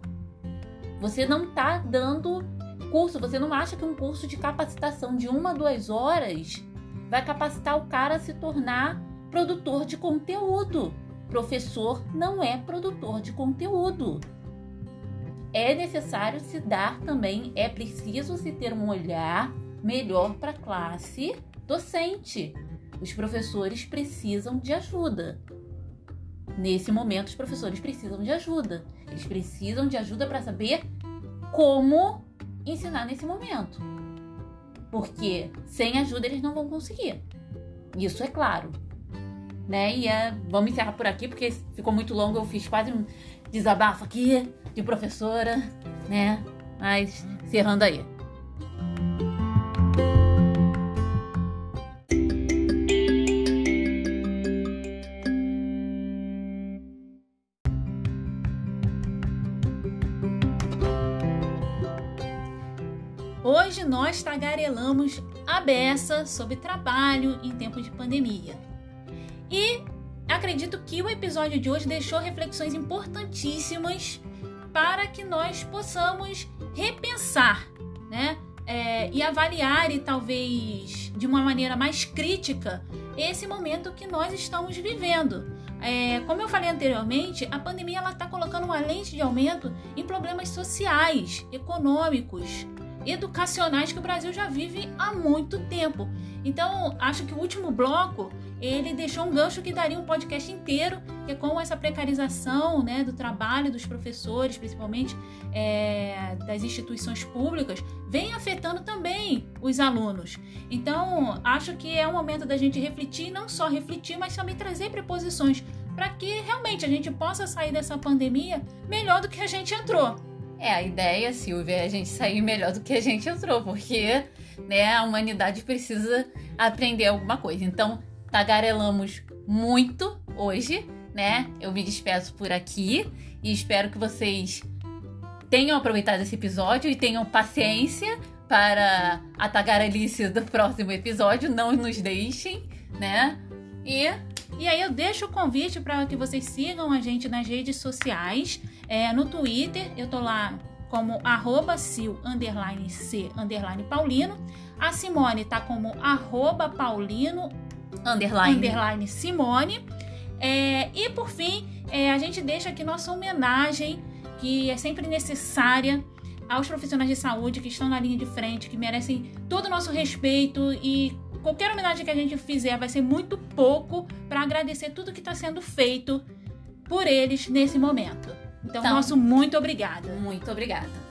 Você não está dando curso, você não acha que um curso de capacitação de uma, duas horas vai capacitar o cara a se tornar produtor de conteúdo. Professor não é produtor de conteúdo é necessário se dar também, é preciso se ter um olhar melhor para a classe docente. Os professores precisam de ajuda. Nesse momento, os professores precisam de ajuda. Eles precisam de ajuda para saber como ensinar nesse momento. Porque sem ajuda eles não vão conseguir. Isso é claro. Né? E é, vamos encerrar por aqui, porque ficou muito longo. Eu fiz quase um desabafo aqui de professora, né? Mas encerrando aí. Hoje nós tagarelamos a beça sobre trabalho em tempos de pandemia. E acredito que o episódio de hoje deixou reflexões importantíssimas para que nós possamos repensar, né? É, e avaliar e talvez de uma maneira mais crítica esse momento que nós estamos vivendo. É, como eu falei anteriormente, a pandemia está colocando uma lente de aumento em problemas sociais, econômicos, educacionais que o Brasil já vive há muito tempo. Então, acho que o último bloco ele deixou um gancho que daria um podcast inteiro, que é como essa precarização né, do trabalho dos professores, principalmente é, das instituições públicas, vem afetando também os alunos. Então, acho que é o momento da gente refletir, não só refletir, mas também trazer preposições para que realmente a gente possa sair dessa pandemia melhor do que a gente entrou. É, a ideia, Silvia, é a gente sair melhor do que a gente entrou, porque né, a humanidade precisa aprender alguma coisa. Então, tagarelamos muito hoje, né? Eu me despeço por aqui e espero que vocês tenham aproveitado esse episódio e tenham paciência para a tagarelice do próximo episódio. Não nos deixem, né? E, e aí eu deixo o convite para que vocês sigam a gente nas redes sociais. É, no Twitter, eu tô lá como arroba sil, underline c, underline paulino. A Simone tá como arroba paulino, underline, underline Simone. É, e por fim, é, a gente deixa aqui nossa homenagem, que é sempre necessária aos profissionais de saúde que estão na linha de frente, que merecem todo o nosso respeito e qualquer homenagem que a gente fizer vai ser muito pouco para agradecer tudo que está sendo feito por eles nesse momento. Então, então, nosso muito obrigada. Muito obrigada.